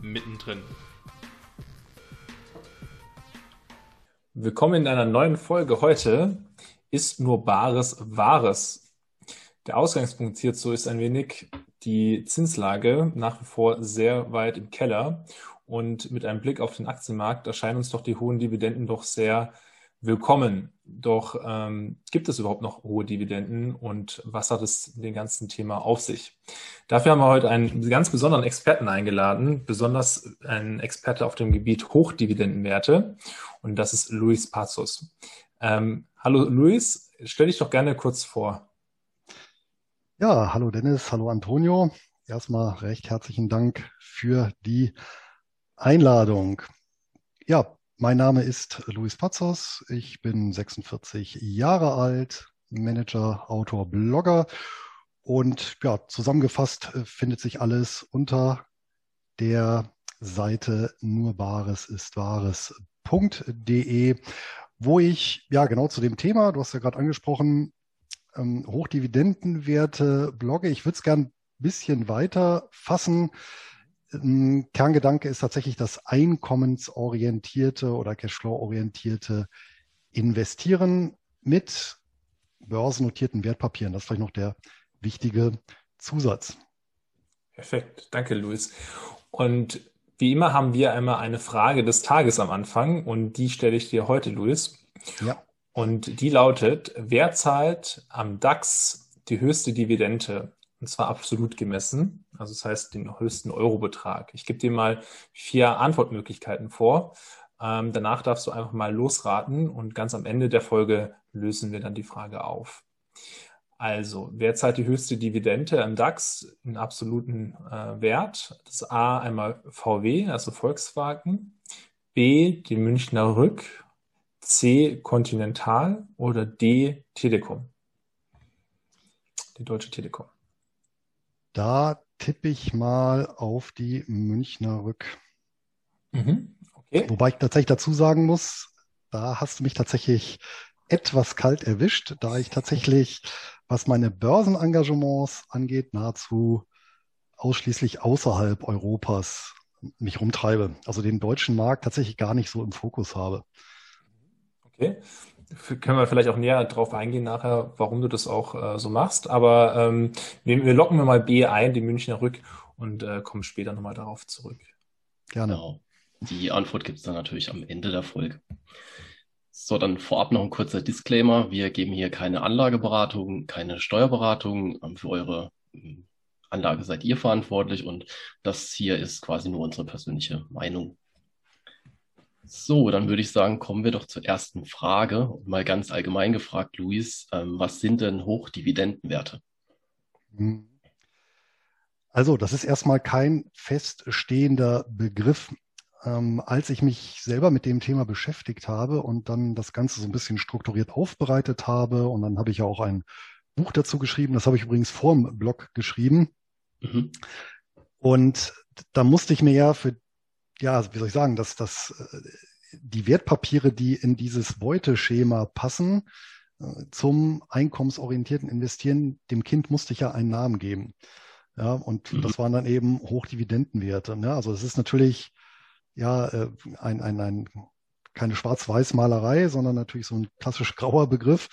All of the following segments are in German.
mittendrin. Willkommen in einer neuen Folge. Heute ist nur Bares Wahres. Der Ausgangspunkt hierzu ist ein wenig die Zinslage nach wie vor sehr weit im Keller. Und mit einem Blick auf den Aktienmarkt erscheinen uns doch die hohen Dividenden doch sehr willkommen. Doch ähm, gibt es überhaupt noch hohe Dividenden und was hat es mit dem ganzen Thema auf sich? Dafür haben wir heute einen ganz besonderen Experten eingeladen, besonders einen Experte auf dem Gebiet Hochdividendenwerte und das ist Luis Pazos. Ähm, hallo Luis, stell dich doch gerne kurz vor. Ja, hallo Dennis, hallo Antonio. Erstmal recht herzlichen Dank für die Einladung. Ja, mein Name ist Luis Pazos. Ich bin 46 Jahre alt, Manager, Autor, Blogger. Und ja, zusammengefasst äh, findet sich alles unter der Seite nur Wahres ist Wahres.de, wo ich ja genau zu dem Thema, du hast ja gerade angesprochen, ähm, Hochdividendenwerte blogge. Ich würde es gern ein bisschen weiter fassen. Ein Kerngedanke ist tatsächlich das einkommensorientierte oder Cashflow-orientierte Investieren mit börsennotierten Wertpapieren. Das ist vielleicht noch der wichtige Zusatz. Perfekt, danke Luis. Und wie immer haben wir einmal eine Frage des Tages am Anfang und die stelle ich dir heute, Luis. Ja. Und die lautet, wer zahlt am DAX die höchste Dividende? Und zwar absolut gemessen, also das heißt den höchsten Eurobetrag. Ich gebe dir mal vier Antwortmöglichkeiten vor. Ähm, danach darfst du einfach mal losraten und ganz am Ende der Folge lösen wir dann die Frage auf. Also, wer zahlt die höchste Dividende im DAX in absoluten äh, Wert? Das A einmal VW, also Volkswagen, B die Münchner Rück, C Continental oder D Telekom? Die Deutsche Telekom. Da tippe ich mal auf die Münchner Rück. Mhm. Okay. Wobei ich tatsächlich dazu sagen muss, da hast du mich tatsächlich etwas kalt erwischt, da ich tatsächlich, was meine Börsenengagements angeht, nahezu ausschließlich außerhalb Europas mich rumtreibe. Also den deutschen Markt tatsächlich gar nicht so im Fokus habe. Okay. Können wir vielleicht auch näher drauf eingehen nachher, warum du das auch äh, so machst. Aber ähm, wir, wir locken wir mal B ein, die Münchner Rück, und äh, kommen später nochmal darauf zurück. Gerne. Genau. Die Antwort gibt es dann natürlich am Ende der Folge. So, dann vorab noch ein kurzer Disclaimer. Wir geben hier keine Anlageberatung, keine Steuerberatung. Ähm, für eure ähm, Anlage seid ihr verantwortlich und das hier ist quasi nur unsere persönliche Meinung. So, dann würde ich sagen, kommen wir doch zur ersten Frage. mal ganz allgemein gefragt, Luis, ähm, was sind denn Hochdividendenwerte? Also, das ist erstmal kein feststehender Begriff. Ähm, als ich mich selber mit dem Thema beschäftigt habe und dann das Ganze so ein bisschen strukturiert aufbereitet habe, und dann habe ich ja auch ein Buch dazu geschrieben, das habe ich übrigens vorm Blog geschrieben. Mhm. Und da musste ich mir ja für ja, wie soll ich sagen, dass, dass äh, die Wertpapiere, die in dieses Beuteschema passen, äh, zum einkommensorientierten Investieren, dem Kind musste ich ja einen Namen geben. Ja, und mhm. das waren dann eben Hochdividendenwerte. Ne? Also es ist natürlich ja äh, ein, ein, ein keine Schwarz-Weiß-Malerei, sondern natürlich so ein klassisch grauer Begriff.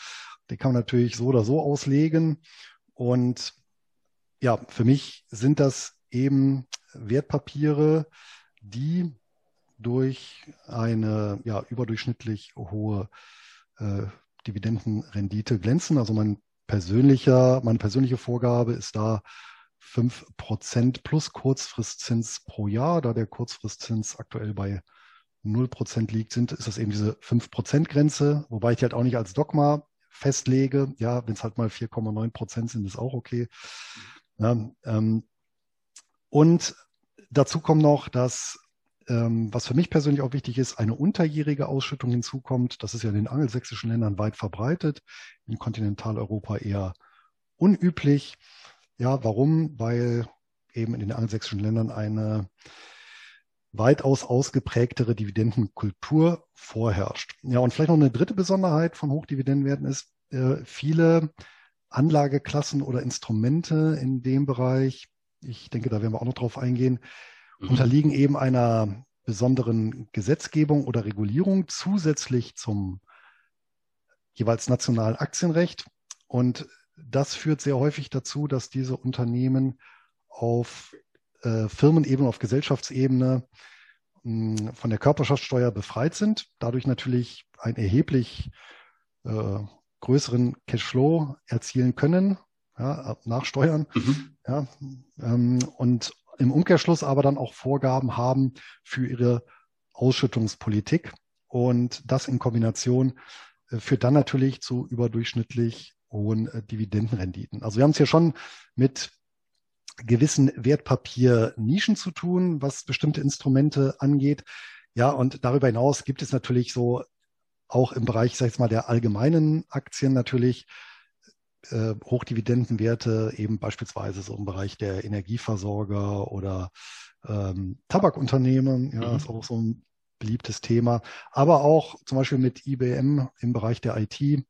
Den kann man natürlich so oder so auslegen. Und ja, für mich sind das eben Wertpapiere, die durch eine ja, überdurchschnittlich hohe äh, Dividendenrendite glänzen. Also mein persönlicher, meine persönliche Vorgabe ist da fünf Prozent plus Kurzfristzins pro Jahr. Da der Kurzfristzins aktuell bei null Prozent liegt, sind, ist das eben diese fünf Prozent Grenze, wobei ich die halt auch nicht als Dogma festlege. Ja, wenn es halt mal 4,9 Prozent sind, ist auch okay. Ja, ähm, und dazu kommt noch, dass ähm, was für mich persönlich auch wichtig ist, eine unterjährige Ausschüttung hinzukommt. Das ist ja in den angelsächsischen Ländern weit verbreitet, in Kontinentaleuropa eher unüblich. Ja, warum? Weil eben in den angelsächsischen Ländern eine weitaus ausgeprägtere Dividendenkultur vorherrscht. Ja, und vielleicht noch eine dritte Besonderheit von Hochdividendenwerten ist, äh, viele Anlageklassen oder Instrumente in dem Bereich, ich denke, da werden wir auch noch drauf eingehen, mhm. unterliegen eben einer besonderen Gesetzgebung oder Regulierung zusätzlich zum jeweils nationalen Aktienrecht. Und das führt sehr häufig dazu, dass diese Unternehmen auf äh, Firmenebene, auf Gesellschaftsebene mh, hm, von der Körperschaftssteuer befreit sind, dadurch natürlich einen erheblich äh, größeren Cashflow erzielen können, ja, nach Steuern. Mhm. Ja, ähm, und im Umkehrschluss aber dann auch Vorgaben haben für ihre Ausschüttungspolitik. Und das in Kombination äh, führt dann natürlich zu überdurchschnittlich hohen äh, Dividendenrenditen. Also wir haben es hier schon mit gewissen Wertpapiernischen zu tun, was bestimmte Instrumente angeht. Ja, und darüber hinaus gibt es natürlich so auch im Bereich, sag ich mal, der allgemeinen Aktien natürlich äh, Hochdividendenwerte, eben beispielsweise so im Bereich der Energieversorger oder ähm, Tabakunternehmen, ja, mhm. ist auch so ein beliebtes Thema. Aber auch zum Beispiel mit IBM im Bereich der IT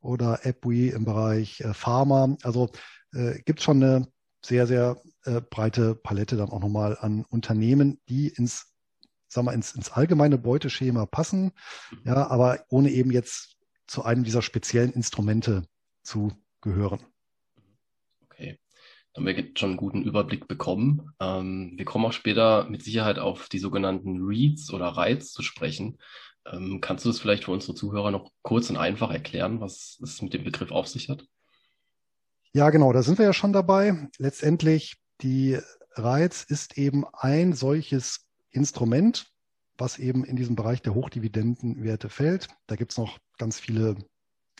oder AppWe im Bereich äh, Pharma. Also äh, gibt schon eine sehr, sehr äh, breite Palette dann auch nochmal an Unternehmen, die ins, sagen wir, ins, ins allgemeine Beuteschema passen, ja, aber ohne eben jetzt zu einem dieser speziellen Instrumente zu gehören. Okay. Dann haben wir jetzt schon einen guten Überblick bekommen. Ähm, wir kommen auch später mit Sicherheit auf die sogenannten Reads oder Reiz zu sprechen. Ähm, kannst du das vielleicht für unsere Zuhörer noch kurz und einfach erklären, was es mit dem Begriff auf sich hat? Ja, genau, da sind wir ja schon dabei. Letztendlich, die Reiz ist eben ein solches Instrument, was eben in diesem Bereich der Hochdividendenwerte fällt. Da gibt es noch ganz viele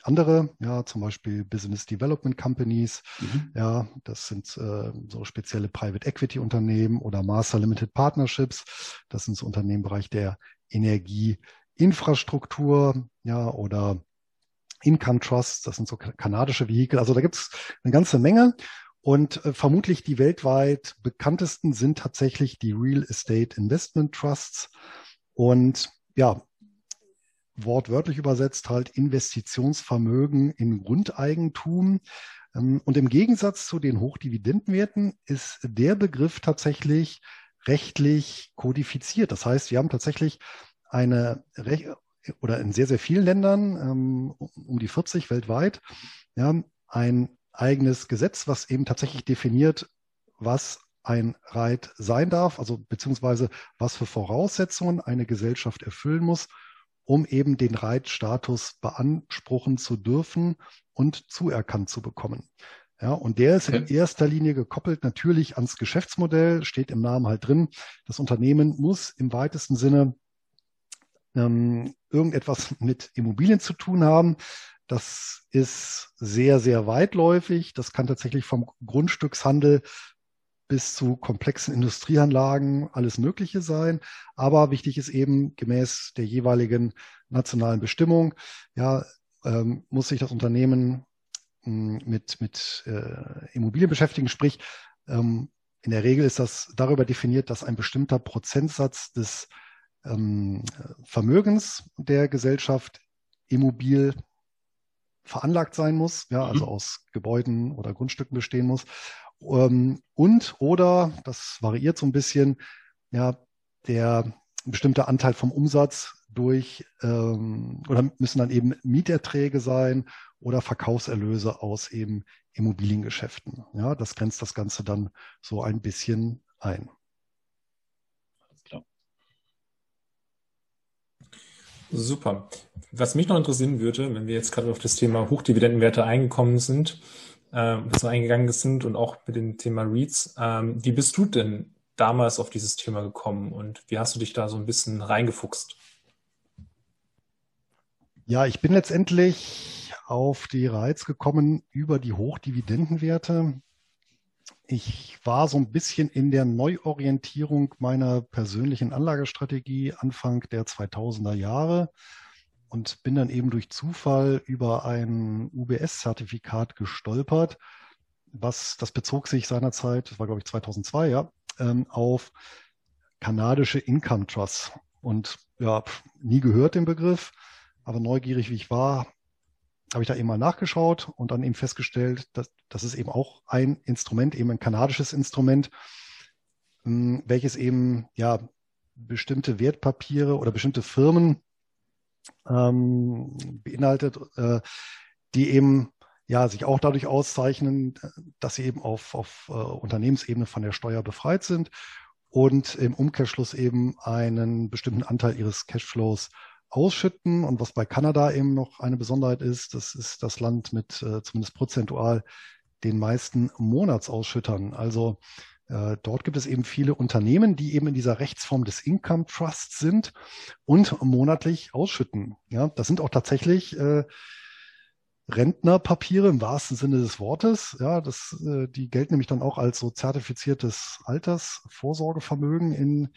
andere, ja, zum Beispiel Business Development Companies, mhm. ja, das sind äh, so spezielle Private Equity Unternehmen oder Master Limited Partnerships, das sind so Unternehmen im Bereich der Energieinfrastruktur, ja, oder Income Trusts, das sind so kanadische Vehikel. Also da gibt es eine ganze Menge. Und äh, vermutlich die weltweit bekanntesten sind tatsächlich die Real Estate Investment Trusts. Und ja, wortwörtlich übersetzt halt Investitionsvermögen in Grundeigentum. Ähm, und im Gegensatz zu den Hochdividendenwerten ist der Begriff tatsächlich rechtlich kodifiziert. Das heißt, wir haben tatsächlich eine oder in sehr, sehr vielen Ländern, ähm, um die 40 weltweit, ja, ein eigenes Gesetz, was eben tatsächlich definiert, was ein Reit sein darf, also beziehungsweise was für Voraussetzungen eine Gesellschaft erfüllen muss, um eben den Reitstatus beanspruchen zu dürfen und zuerkannt zu bekommen. Ja, und der ist okay. in erster Linie gekoppelt natürlich ans Geschäftsmodell, steht im Namen halt drin. Das Unternehmen muss im weitesten Sinne ähm, irgendetwas mit Immobilien zu tun haben. Das ist sehr, sehr weitläufig. Das kann tatsächlich vom Grundstückshandel bis zu komplexen Industrieanlagen alles Mögliche sein. Aber wichtig ist eben gemäß der jeweiligen nationalen Bestimmung, ja, ähm, muss sich das Unternehmen hm, mit, mit äh, Immobilien beschäftigen. Sprich, ähm, in der Regel ist das darüber definiert, dass ein bestimmter Prozentsatz des ähm, Vermögens der Gesellschaft immobil veranlagt sein muss, ja, also mhm. aus Gebäuden oder Grundstücken bestehen muss. Ähm, und oder, das variiert so ein bisschen, ja, der bestimmte Anteil vom Umsatz durch ähm, oder müssen dann eben Mieterträge sein oder Verkaufserlöse aus eben Immobiliengeschäften. Ja, das grenzt das Ganze dann so ein bisschen ein. Super. Was mich noch interessieren würde, wenn wir jetzt gerade auf das Thema Hochdividendenwerte eingekommen sind, äh, so eingegangen sind und auch mit dem Thema REITs, ähm, wie bist du denn damals auf dieses Thema gekommen und wie hast du dich da so ein bisschen reingefuchst? Ja, ich bin letztendlich auf die Reiz gekommen über die Hochdividendenwerte. ich war so ein bisschen in der Neuorientierung meiner persönlichen Anlagestrategie Anfang der 2000er Jahre und bin dann eben durch Zufall über ein UBS-Zertifikat gestolpert, was das bezog sich seinerzeit, das war glaube ich 2002, ja, ähm, auf kanadische Income Trusts. Und ja, nie gehört den Begriff, aber neugierig wie ich war, habe ich da eben mal nachgeschaut und dann eben festgestellt, dass das ist eben auch ein Instrument, eben ein kanadisches Instrument, hm, welches eben ja bestimmte Wertpapiere oder bestimmte Firmen ähm, beinhaltet, äh, die eben ja sich auch dadurch auszeichnen, dass sie eben auf, auf äh, Unternehmensebene von der Steuer befreit sind und im Umkehrschluss eben einen bestimmten Anteil ihres Cashflows ausschütten. Und was bei Kanada eben noch eine Besonderheit ist, das ist das Land mit äh, zumindest prozentual den meisten Monatsausschüttern. Also dort gibt es eben viele Unternehmen, die eben in dieser Rechtsform des Income Trusts sind und monatlich ausschütten. Ja, das sind auch tatsächlich äh, Rentnerpapiere im wahrsten Sinne des Wortes. Ja, das, äh, die gelten nämlich dann auch als so zertifiziertes Altersvorsorgevermögen in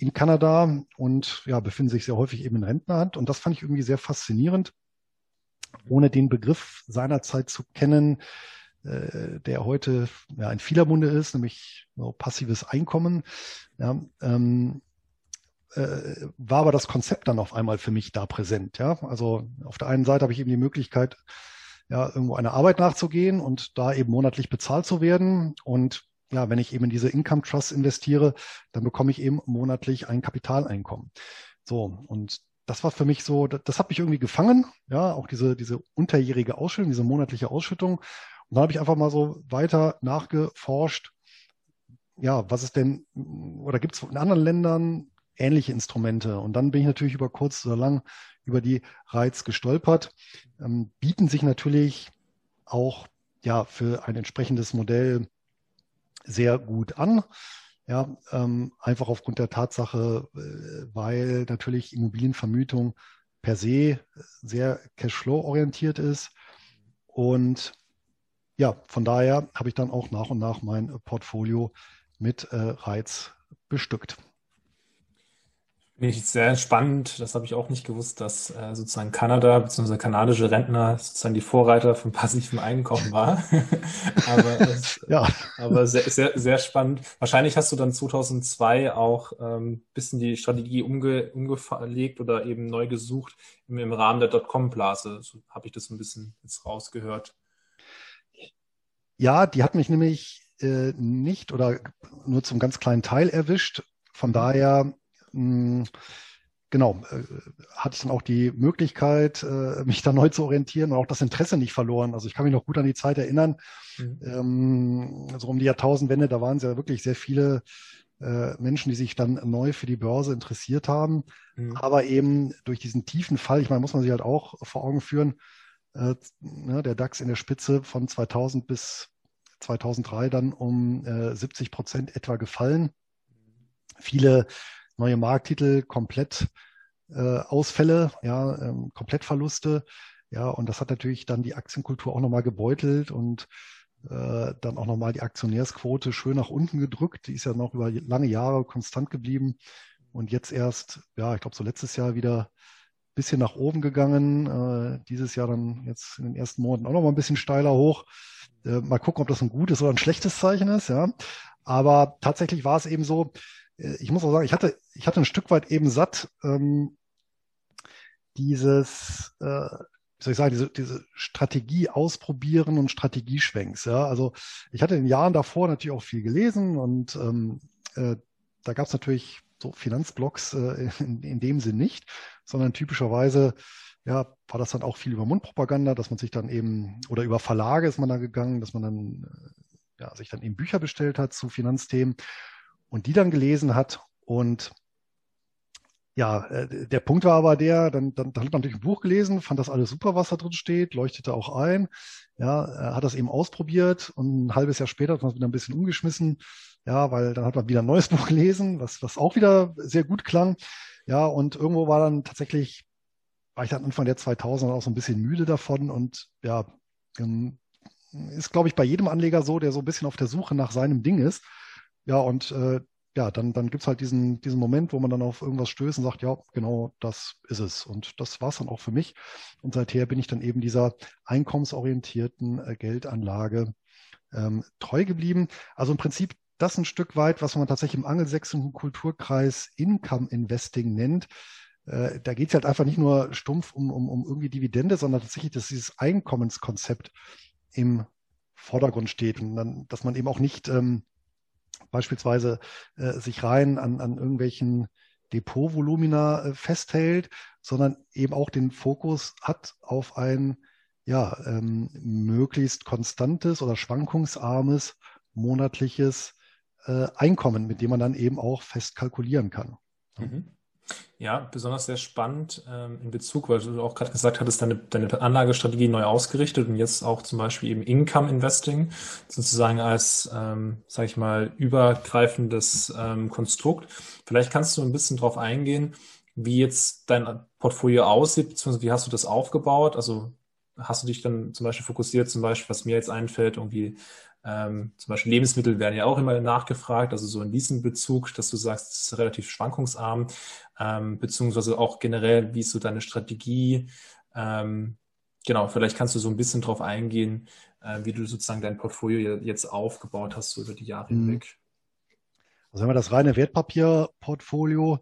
in Kanada und ja, befinden sich sehr häufig eben in Rentnerhand. Und das fand ich irgendwie sehr faszinierend, ohne den Begriff seinerzeit zu kennen, äh, der heute ja, in vieler Munde ist, nämlich passives Einkommen. Ja, ähm, äh, war aber das Konzept dann auf einmal für mich da präsent. Ja, also auf der einen Seite habe ich eben die Möglichkeit, ja, irgendwo einer Arbeit nachzugehen und da eben monatlich bezahlt zu werden und ja, wenn ich eben in diese Income Trust investiere, dann bekomme ich eben monatlich ein Kapitaleinkommen. So, und das war für mich so, das, das hat mich irgendwie gefangen, ja, auch diese, diese unterjährige Ausschüttung, diese monatliche Ausschüttung. Und dann habe ich einfach mal so weiter nachgeforscht, ja, was ist denn, oder gibt es in anderen Ländern ähnliche Instrumente? Und dann bin ich natürlich über kurz oder lang über die Reiz gestolpert, ähm, bieten sich natürlich auch ja für ein entsprechendes Modell sehr gut an. Ja, ähm, einfach aufgrund der Tatsache, äh, weil natürlich Immobilienvermietung per se sehr Cashflow-orientiert ist. Und ja, von daher habe ich dann auch nach und nach mein Portfolio mit äh, Reiz bestückt. Finde ich sehr spannend. Das habe ich auch nicht gewusst, dass äh, sozusagen Kanada bzw. kanadische Rentner sozusagen die Vorreiter von passivem Einkommen war. aber es, ja. aber sehr, sehr, sehr spannend. Wahrscheinlich hast du dann 2002 auch ähm, bisschen die Strategie umge, umgelegt oder eben neu gesucht im, im Rahmen der Dotcom-Blase. So habe ich das ein bisschen jetzt rausgehört. Ja, die hat mich nämlich äh, nicht oder nur zum ganz kleinen Teil erwischt. Von daher hm, genau, äh, hatte ich dann auch die Möglichkeit, äh, mich da neu zu orientieren und auch das Interesse nicht verloren. Also ich kann mich noch gut an die Zeit erinnern, mhm. ähm, so um die Jahrtausendwende, da waren es ja wirklich sehr viele äh, Menschen, die sich dann neu für die Börse interessiert haben. Mhm. Aber eben durch diesen tiefen Fall, ich meine, muss man sich halt auch vor Augen führen, äh, ne, der DAX in der Spitze von 2000 bis 2003 dann um äh, 70 Prozent etwa gefallen. Viele neue Markttitel, komplett äh, Ausfälle, ja, ähm, Komplettverluste. Ja, und das hat natürlich dann die Aktienkultur auch nochmal gebeutelt und äh, dann auch nochmal die Aktionärsquote schön nach unten gedrückt. Die ist ja noch über lange Jahre konstant geblieben und jetzt erst, ja, ich glaube so letztes Jahr wieder ein bisschen nach oben gegangen. Äh, dieses Jahr dann jetzt in den ersten Monaten auch nochmal ein bisschen steiler hoch. Äh, mal gucken, ob das ein gutes oder ein schlechtes Zeichen ist, ja. Aber tatsächlich war es eben so, äh, ich muss auch sagen, ich hatte, ich hatte ein Stück weit eben satt, ähm, dieses, äh, wie soll ich sagen, diese, diese Strategie ausprobieren und Strategieschwenks. Ja? Also ich hatte in den Jahren davor natürlich auch viel gelesen und ähm, äh, da gab es natürlich so Finanzblogs äh, in, in dem Sinn nicht, sondern typischerweise ja, war das dann auch viel über Mundpropaganda, dass man sich dann eben, oder über Verlage ist man da gegangen, dass man dann äh, ja, sich dann eben Bücher bestellt hat zu Finanzthemen und die dann gelesen hat. Und ja, äh, der Punkt war aber der, dann, dann, dann hat man natürlich ein Buch gelesen, fand das alles super, was da drin steht, leuchtete auch ein, ja, hat das eben ausprobiert und ein halbes Jahr später hat man es wieder ein bisschen umgeschmissen, ja, weil dann hat man wieder ein neues Buch gelesen, was, was auch wieder sehr gut klang, ja, und irgendwo war dann tatsächlich, war ich dann Anfang der 2000er auch so ein bisschen müde davon und ja, ähm, ist, glaube ich, bei jedem Anleger so, der so ein bisschen auf der Suche nach seinem Ding ist. Ja, und äh, ja, dann, dann gibt's halt diesen, diesen Moment, wo man dann auf irgendwas stößt und sagt, ja, genau das ist es. Und das war's dann auch für mich. Und seither bin ich dann eben dieser einkommensorientierten äh, Geldanlage ähm, treu geblieben. Also im Prinzip das ein Stück weit, was man tatsächlich im angelsächsischen Kulturkreis Income Investing nennt. Äh, da geht's halt einfach nicht nur stumpf um, um, um irgendwie Dividende, sondern tatsächlich, dass dieses Einkommenskonzept im Vordergrund steht und dann, dass man eben auch nicht ähm, beispielsweise äh, sich rein an, an irgendwelchen Depotvolumina äh, festhält, sondern eben auch den Fokus hat auf ein ja, ähm, möglichst konstantes oder schwankungsarmes monatliches äh, Einkommen, mit dem man dann eben auch fest kalkulieren kann. Mhm. Ja, besonders sehr spannend ähm, in Bezug, weil du auch gerade gesagt hattest, deine, deine Anlagestrategie neu ausgerichtet und jetzt auch zum Beispiel eben Income Investing sozusagen als, ähm, sage ich mal, übergreifendes ähm, Konstrukt. Vielleicht kannst du ein bisschen drauf eingehen, wie jetzt dein Portfolio aussieht, beziehungsweise wie hast du das aufgebaut? Also hast du dich dann zum Beispiel fokussiert, zum Beispiel, was mir jetzt einfällt, irgendwie ähm, zum Beispiel Lebensmittel werden ja auch immer nachgefragt, also so in diesem Bezug, dass du sagst, es ist relativ schwankungsarm, ähm, beziehungsweise auch generell, wie ist so deine Strategie? Ähm, genau, vielleicht kannst du so ein bisschen drauf eingehen, äh, wie du sozusagen dein Portfolio jetzt aufgebaut hast, so über die Jahre mhm. hinweg. Also wenn wir das reine Wertpapierportfolio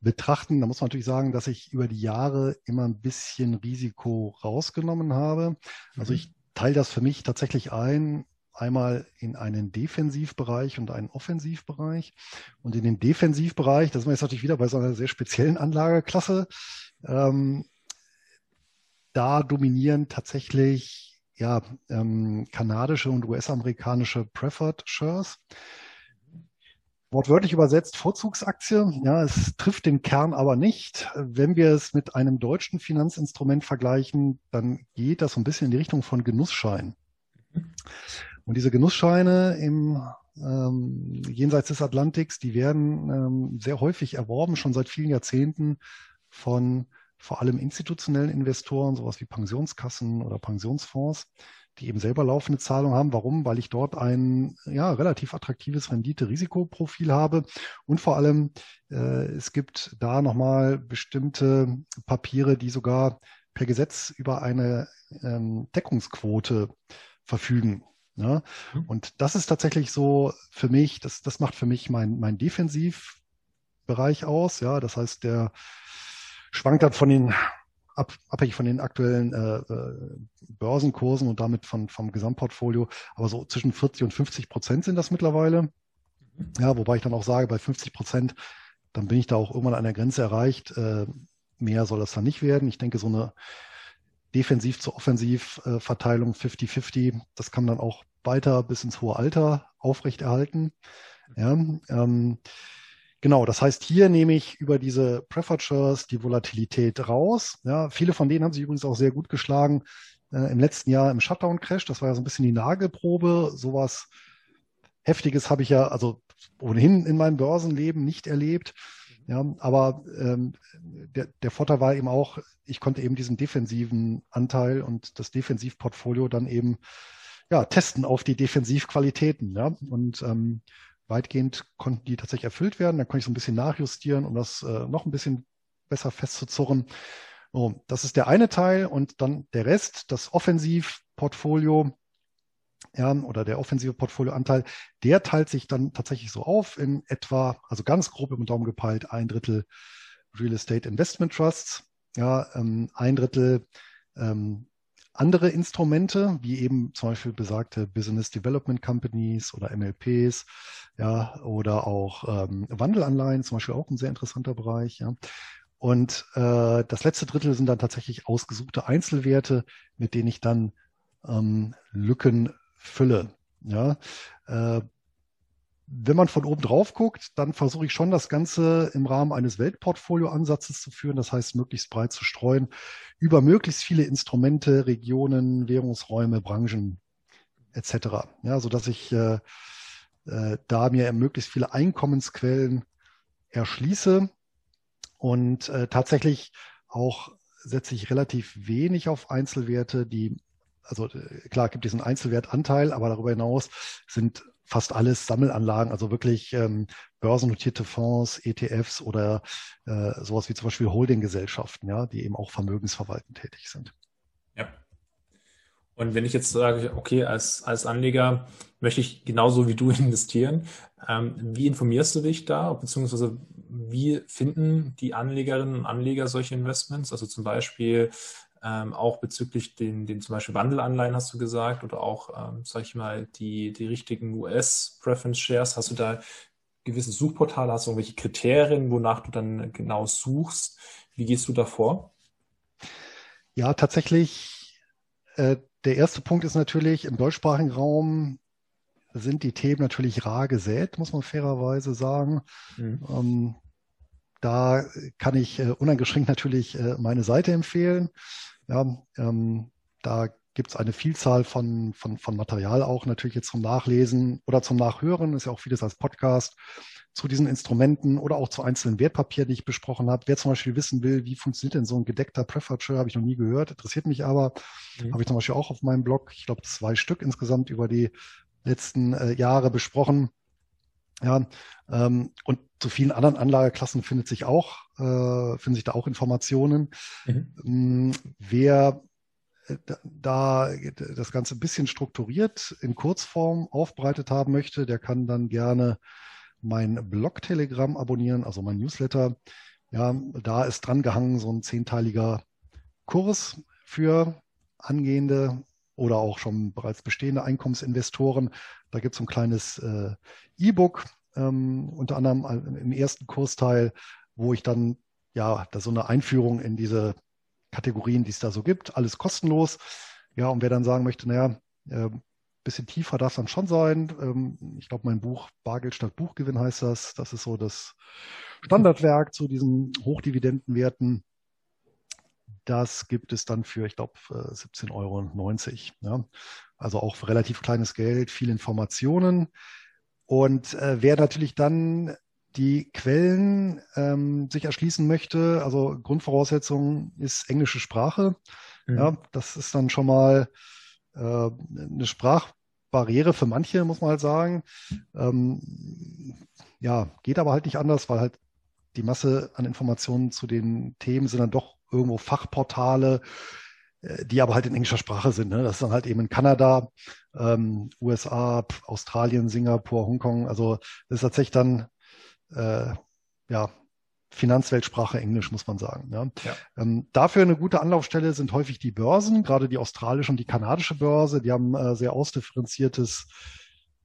betrachten, dann muss man natürlich sagen, dass ich über die Jahre immer ein bisschen Risiko rausgenommen habe. Also mhm. ich teile das für mich tatsächlich ein einmal in einen Defensivbereich und einen Offensivbereich. Und in den Defensivbereich, das ist man jetzt natürlich wieder bei so einer sehr speziellen Anlageklasse, ähm, da dominieren tatsächlich ja, ähm, kanadische und US-amerikanische Preferred Shares. Wortwörtlich übersetzt Vorzugsaktie. Ja, es trifft den Kern aber nicht. Wenn wir es mit einem deutschen Finanzinstrument vergleichen, dann geht das so ein bisschen in die Richtung von Genussschein. Und diese Genussscheine im ähm, jenseits des Atlantiks, die werden ähm, sehr häufig erworben, schon seit vielen Jahrzehnten von vor allem institutionellen Investoren, sowas wie Pensionskassen oder Pensionsfonds, die eben selber laufende Zahlungen haben. Warum? Weil ich dort ein ja, relativ attraktives Rendite-Risikoprofil habe und vor allem äh, es gibt da nochmal bestimmte Papiere, die sogar per Gesetz über eine ähm, Deckungsquote verfügen. Ne? Mhm. Und das ist tatsächlich so für mich, das, das macht für mich mein, mein Defensivbereich aus. Ja, das heißt, der schwankt dann von den ab, abhängig von den aktuellen äh, äh, Börsenkursen und damit von, vom Gesamtportfolio. Aber so zwischen 40 und 50 Prozent sind das mittlerweile. Mhm. Ja, wobei ich dann auch sage, bei 50 Prozent, dann bin ich da auch irgendwann an der Grenze erreicht. Äh, mehr soll das dann nicht werden. Ich denke, so eine Defensiv zu Offensiv äh, Verteilung 50-50, das kann man dann auch weiter bis ins hohe Alter aufrechterhalten. Ja, ähm, genau, das heißt, hier nehme ich über diese Shares die Volatilität raus. Ja, viele von denen haben sich übrigens auch sehr gut geschlagen äh, im letzten Jahr im Shutdown-Crash. Das war ja so ein bisschen die Nagelprobe. Sowas Heftiges habe ich ja also ohnehin in meinem Börsenleben nicht erlebt. Ja, aber ähm, der, der Vorteil war eben auch, ich konnte eben diesen defensiven Anteil und das Defensivportfolio dann eben ja, testen auf die Defensivqualitäten. Ja? Und ähm, weitgehend konnten die tatsächlich erfüllt werden. Dann konnte ich so ein bisschen nachjustieren, um das äh, noch ein bisschen besser festzuzurren. So, das ist der eine Teil und dann der Rest, das Offensivportfolio, ja, oder der offensive Portfolioanteil, der teilt sich dann tatsächlich so auf in etwa, also ganz grob im Daumen gepeilt, ein Drittel Real Estate Investment Trusts, ja, ähm, ein Drittel ähm, andere Instrumente, wie eben zum Beispiel besagte Business Development Companies oder MLPs, ja, oder auch ähm, Wandelanleihen, zum Beispiel auch ein sehr interessanter Bereich, ja. Und äh, das letzte Drittel sind dann tatsächlich ausgesuchte Einzelwerte, mit denen ich dann ähm, Lücken fülle. Ja, äh, wenn man von oben drauf guckt, dann versuche ich schon das Ganze im Rahmen eines Weltportfolio-Ansatzes zu führen. Das heißt, möglichst breit zu streuen über möglichst viele Instrumente, Regionen, Währungsräume, Branchen etc. Ja, so dass ich äh, äh, da mir möglichst viele Einkommensquellen erschließe und äh, tatsächlich auch setze ich relativ wenig auf Einzelwerte, die also äh, klar gibt es einen Einzelwertanteil, aber darüber hinaus sind fast alles Sammelanlagen, also wirklich ähm, börsennotierte Fonds, ETFs oder äh, sowas wie zum Beispiel Holdinggesellschaften, ja, die eben auch vermögensverwaltend tätig sind. Ja. Und wenn ich jetzt sage, okay, als, als Anleger möchte ich genauso wie du investieren, ähm, wie informierst du dich da, beziehungsweise wie finden die Anlegerinnen und Anleger solche Investments? Also zum Beispiel ähm, auch bezüglich den, den zum Beispiel Wandelanleihen hast du gesagt oder auch, ähm, sag ich mal, die, die richtigen US-Preference Shares. Hast du da gewisse Suchportale, hast du irgendwelche Kriterien, wonach du dann genau suchst? Wie gehst du da vor? Ja, tatsächlich, äh, der erste Punkt ist natürlich, im deutschsprachigen Raum sind die Themen natürlich rar gesät, muss man fairerweise sagen. Mhm. Ähm, da kann ich äh, uneingeschränkt natürlich äh, meine Seite empfehlen. Ja, ähm, da gibt es eine Vielzahl von, von, von Material auch natürlich jetzt zum Nachlesen oder zum Nachhören, ist ja auch vieles als Podcast zu diesen Instrumenten oder auch zu einzelnen Wertpapieren, die ich besprochen habe. Wer zum Beispiel wissen will, wie funktioniert denn so ein gedeckter Preferred habe ich noch nie gehört, interessiert mich aber. Mhm. Habe ich zum Beispiel auch auf meinem Blog, ich glaube zwei Stück insgesamt über die letzten äh, Jahre besprochen. Ja, ähm, und zu vielen anderen Anlageklassen findet sich auch, äh, finden sich da auch Informationen. Mhm. Ähm, wer äh, da das Ganze ein bisschen strukturiert in Kurzform aufbereitet haben möchte, der kann dann gerne mein Blog-Telegramm abonnieren, also mein Newsletter. Ja, da ist dran gehangen so ein zehnteiliger Kurs für angehende oder auch schon bereits bestehende Einkommensinvestoren. Da gibt es ein kleines äh, E-Book, ähm, unter anderem im ersten Kursteil, wo ich dann ja da so eine Einführung in diese Kategorien, die es da so gibt, alles kostenlos. Ja, und wer dann sagen möchte, naja, äh, bisschen tiefer darf dann schon sein. Ähm, ich glaube, mein Buch Bargeld statt Buchgewinn heißt das. Das ist so das Standardwerk zu diesen Hochdividendenwerten. Das gibt es dann für, ich glaube, 17,90 Euro. Ja. Also auch für relativ kleines Geld, viele Informationen. Und äh, wer natürlich dann die Quellen ähm, sich erschließen möchte, also Grundvoraussetzung ist englische Sprache. Mhm. Ja, das ist dann schon mal äh, eine Sprachbarriere für manche, muss man halt sagen. Ähm, ja, geht aber halt nicht anders, weil halt die Masse an Informationen zu den Themen sind dann doch irgendwo Fachportale, äh, die aber halt in englischer Sprache sind. Ne? Das ist dann halt eben in Kanada, ähm, USA, Australien, Singapur, Hongkong. Also das ist tatsächlich dann äh, ja Finanzweltsprache Englisch, muss man sagen. Ja. ja. Ähm, dafür eine gute Anlaufstelle sind häufig die Börsen, gerade die australische und die kanadische Börse. Die haben äh, sehr ausdifferenziertes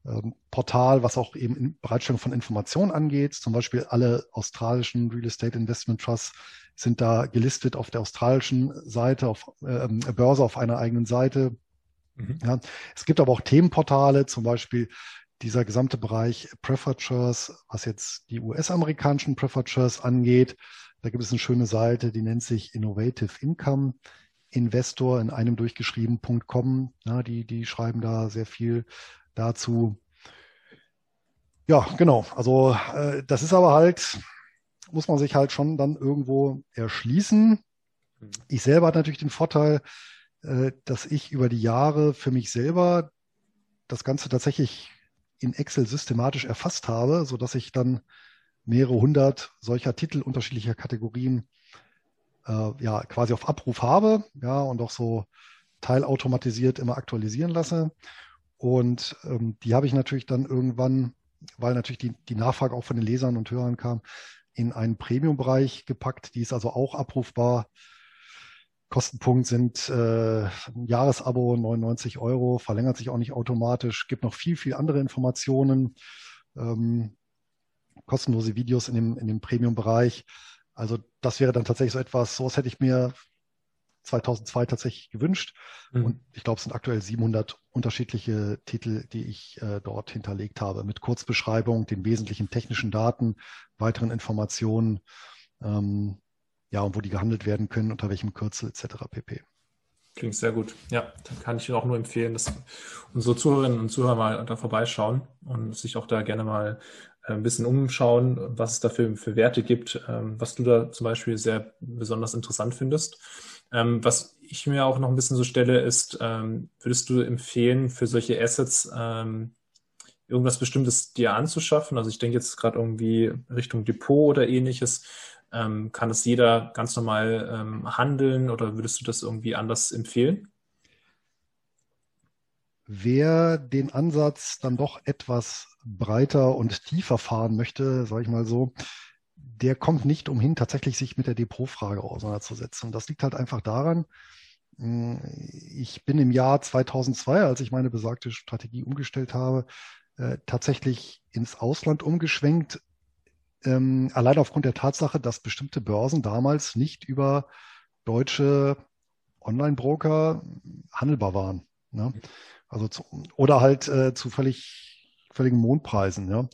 ähm, Portal, was auch eben in Bereitstellung von Informationen angeht. Zum Beispiel alle australischen Real Estate Investment Trusts sind da gelistet auf der australischen Seite, auf äh, Börse auf einer eigenen Seite. Mhm. Ja, es gibt aber auch Themenportale, zum Beispiel dieser gesamte Bereich Shares, was jetzt die US-amerikanischen Shares angeht. Da gibt es eine schöne Seite, die nennt sich Innovative Income Investor in einem durchgeschrieben.com. Ja, die, die schreiben da sehr viel dazu. Ja, genau. Also äh, das ist aber halt, muss man sich halt schon dann irgendwo erschließen. Ich selber hatte natürlich den Vorteil, äh, dass ich über die Jahre für mich selber das Ganze tatsächlich in Excel systematisch erfasst habe, so dass ich dann mehrere hundert solcher Titel unterschiedlicher Kategorien äh, ja quasi auf Abruf habe, ja und auch so teilautomatisiert immer aktualisieren lasse. Und ähm, die habe ich natürlich dann irgendwann, weil natürlich die, die Nachfrage auch von den Lesern und Hörern kam, in einen Premium-Bereich gepackt. Die ist also auch abrufbar. Kostenpunkt sind äh, Jahresabo 99 Euro, verlängert sich auch nicht automatisch, gibt noch viel, viel andere Informationen, ähm, kostenlose Videos in dem, in dem Premium-Bereich. Also das wäre dann tatsächlich so etwas, so was hätte ich mir 2002 tatsächlich gewünscht. Mhm. Und ich glaube, es sind aktuell 700 unterschiedliche Titel, die ich äh, dort hinterlegt habe, mit Kurzbeschreibung, den wesentlichen technischen Daten, weiteren Informationen, ähm, ja, und wo die gehandelt werden können, unter welchem Kürzel etc. pp. Klingt sehr gut. Ja, dann kann ich auch nur empfehlen, dass unsere Zuhörerinnen und Zuhörer mal da vorbeischauen und sich auch da gerne mal äh, ein bisschen umschauen, was es da für, für Werte gibt, ähm, was du da zum Beispiel sehr besonders interessant findest. Ähm, was ich mir auch noch ein bisschen so stelle, ist, ähm, würdest du empfehlen, für solche Assets irgendwas Bestimmtes dir anzuschaffen? Also ich denke jetzt gerade irgendwie Richtung Depot oder ähnliches. kann das jeder ganz normal handeln oder würdest du das irgendwie anders empfehlen? Wer den Ansatz dann doch etwas breiter und tiefer fahren möchte, sage ich mal so, der kommt nicht umhin, tatsächlich sich mit der Depotfrage auseinanderzusetzen. Und das liegt halt einfach daran, hm, ich bin im Jahr 2002, als ich meine besagte Strategie umgestellt habe, äh, tatsächlich ins Ausland umgeschwenkt, ähm, allein aufgrund der Tatsache, dass bestimmte Börsen damals nicht über deutsche Online-Broker handelbar waren. Ne? Also zu, oder halt äh, zu völlig, völligen Mondpreisen. Ja.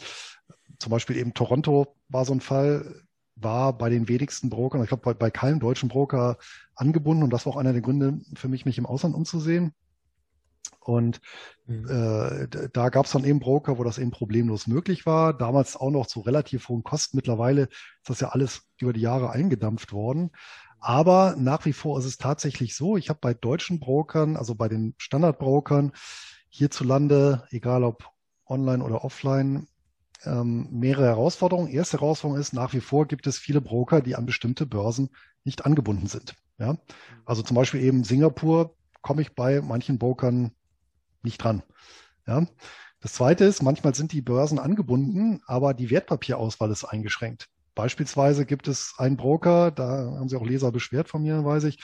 Zum Beispiel eben Toronto war so ein Fall, war bei den wenigsten Brokern, ich glaube bei, bei keinem deutschen Broker angebunden und das war auch einer der Gründe für mich, mich im Ausland umzusehen. Und mhm. äh, da gab es dann eben Broker, wo das eben problemlos möglich war. Damals auch noch zu relativ hohen Kosten. Mittlerweile ist das ja alles über die Jahre eingedampft worden. Aber nach wie vor ist es tatsächlich so, ich habe bei deutschen Brokern, also bei den Standardbrokern hierzulande, egal ob online oder offline, ähm, mehrere Herausforderungen. Erste Herausforderung ist, nach wie vor gibt es viele Broker, die an bestimmte Börsen nicht angebunden sind. Ja? Also zum Beispiel eben Singapur komme ich bei manchen Brokern nicht dran. Ja? Das zweite ist, manchmal sind die Börsen angebunden, aber die Wertpapierauswahl ist eingeschränkt. Beispielsweise gibt es einen Broker, da haben sich auch Leser beschwert von mir, weiß ich,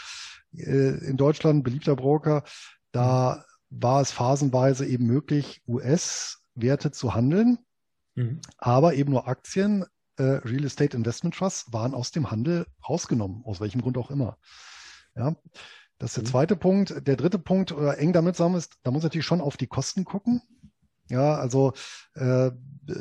äh, in Deutschland, beliebter Broker, da war es phasenweise eben möglich, US-Werte zu handeln, mhm. aber eben nur Aktien, äh, Real Estate Investment Trusts waren aus dem Handel rausgenommen, aus welchem Grund auch immer. Ja, das ist der mhm. zweite Punkt. Der dritte Punkt, oder eng damit zusammen ist, da muss natürlich schon auf die Kosten gucken. Ja, also äh,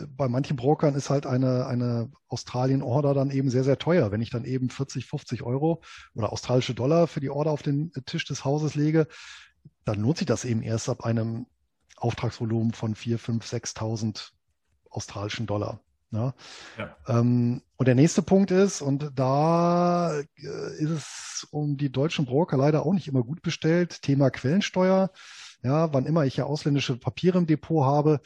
bei manchen Brokern ist halt eine, eine Australien-Order dann eben sehr, sehr teuer. Wenn ich dann eben 40, 50 Euro oder australische Dollar für die Order auf den Tisch des Hauses lege, dann lohnt sich das eben erst ab einem Auftragsvolumen von 4, 5, 6.000 australischen Dollar. Ne? Ja. Ähm, und der nächste Punkt ist, und da äh, ist es um die deutschen Broker leider auch nicht immer gut bestellt, Thema Quellensteuer. Ja, wann immer ich ja ausländische Papiere im Depot habe,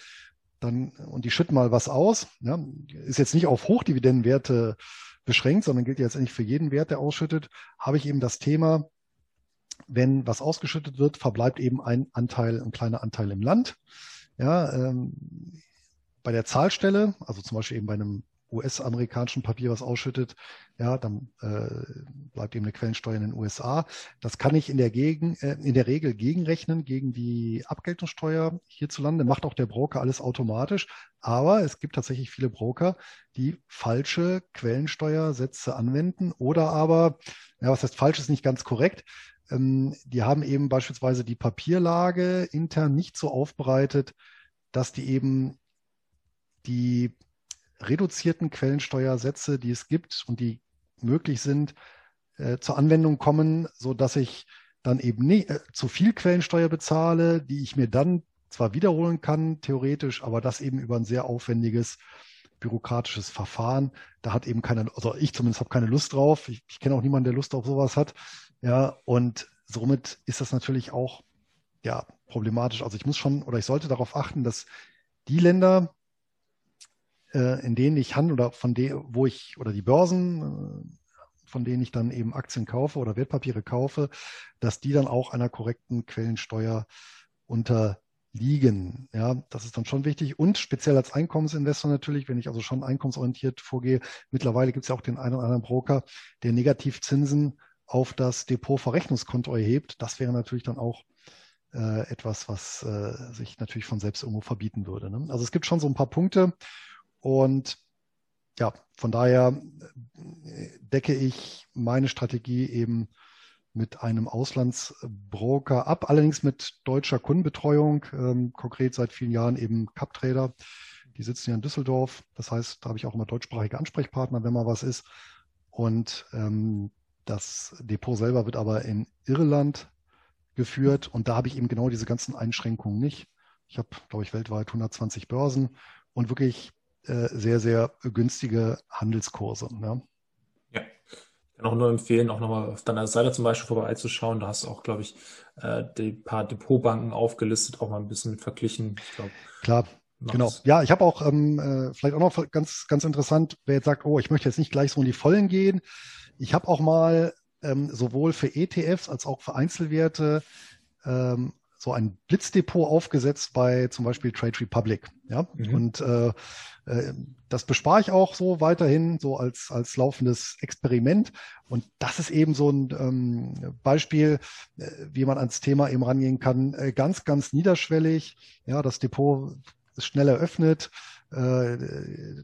dann, und die schütten mal was aus, ja, ist jetzt nicht auf Hochdividendenwerte beschränkt, sondern gilt jetzt eigentlich für jeden Wert, der ausschüttet, habe ich eben das Thema, wenn was ausgeschüttet wird, verbleibt eben ein Anteil, ein kleiner Anteil im Land. Ja, ähm, bei der Zahlstelle, also zum Beispiel eben bei einem US-amerikanischen Papier was ausschüttet, ja, dann äh, bleibt eben eine Quellensteuer in den USA. Das kann ich in der, Gegen, äh, in der Regel gegenrechnen gegen die Abgeltungssteuer hierzulande. Macht auch der Broker alles automatisch. Aber es gibt tatsächlich viele Broker, die falsche Quellensteuersätze anwenden oder aber, ja, was heißt falsch, ist nicht ganz korrekt. Ähm, die haben eben beispielsweise die Papierlage intern nicht so aufbereitet, dass die eben die reduzierten Quellensteuersätze, die es gibt und die möglich sind, äh, zur Anwendung kommen, so dass ich dann eben nie, äh, zu viel Quellensteuer bezahle, die ich mir dann zwar wiederholen kann, theoretisch, aber das eben über ein sehr aufwendiges bürokratisches Verfahren. Da hat eben keiner, also ich zumindest habe keine Lust drauf. Ich, ich kenne auch niemanden, der Lust auf sowas hat. Ja, und somit ist das natürlich auch ja problematisch. Also ich muss schon oder ich sollte darauf achten, dass die Länder, in denen ich handle oder von denen, wo ich, oder die Börsen, äh, von denen ich dann eben Aktien kaufe oder Wertpapiere kaufe, dass die dann auch einer korrekten Quellensteuer unterliegen. Ja, das ist dann schon wichtig. Und speziell als Einkommensinvestor natürlich, wenn ich also schon einkommensorientiert vorgehe. Mittlerweile gibt es ja auch den einen oder anderen Broker, der Negativzinsen auf das Depotverrechnungskonto erhebt. Das wäre natürlich dann auch äh, etwas, was äh, sich natürlich von selbst irgendwo verbieten würde. Ne? Also es gibt schon so ein paar Punkte, und ja, von daher äh, decke ich meine Strategie eben mit einem Auslandsbroker ab, allerdings mit deutscher Kundenbetreuung, ähm, konkret seit vielen Jahren eben CupTrader. Die sitzen ja in Düsseldorf. Das heißt, da habe ich auch immer deutschsprachige Ansprechpartner, wenn mal was ist. Und ähm, das Depot selber wird aber in Irland geführt und da habe ich eben genau diese ganzen Einschränkungen nicht. Ich habe, glaube ich, weltweit 120 Börsen und wirklich äh, sehr, sehr günstige Handelskurse. Ja. ja. Ich kann auch nur empfehlen, auch nochmal auf deiner Seite zum Beispiel vorbeizuschauen. Da hast du auch, glaube ich, äh, die paar Depotbanken aufgelistet, auch mal ein bisschen verglichen. Ich glaub, Klar, Genau. Ja, ich habe auch ähm, äh, vielleicht auch noch ganz, ganz interessant, wer jetzt sagt, oh, ich möchte jetzt nicht gleich so in die Vollen gehen. Ich habe auch mal ähm, sowohl für ETFs als auch für Einzelwerte ähm, so ein Blitzdepot aufgesetzt bei zum Beispiel Trade Republic. Ja, mhm. und äh, äh, das bespare ich auch so weiterhin so als als laufendes Experiment. Und das ist eben so ein ähm, Beispiel, äh, wie man ans Thema eben rangehen kann. Äh, ganz ganz niederschwellig. Ja, das Depot ist schnell eröffnet. Äh,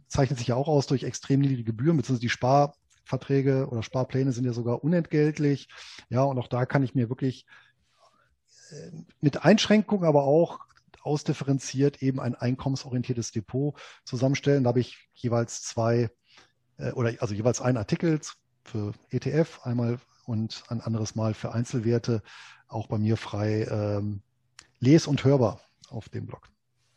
zeichnet sich ja auch aus durch extrem niedrige Gebühren, beziehungsweise die Sparverträge oder Sparpläne sind ja sogar unentgeltlich. Ja, und auch da kann ich mir wirklich mit Einschränkungen, aber auch ausdifferenziert eben ein einkommensorientiertes Depot zusammenstellen. Da habe ich jeweils zwei äh, oder also jeweils einen Artikel für ETF einmal und ein anderes Mal für Einzelwerte auch bei mir frei ähm, les- und hörbar auf dem Blog.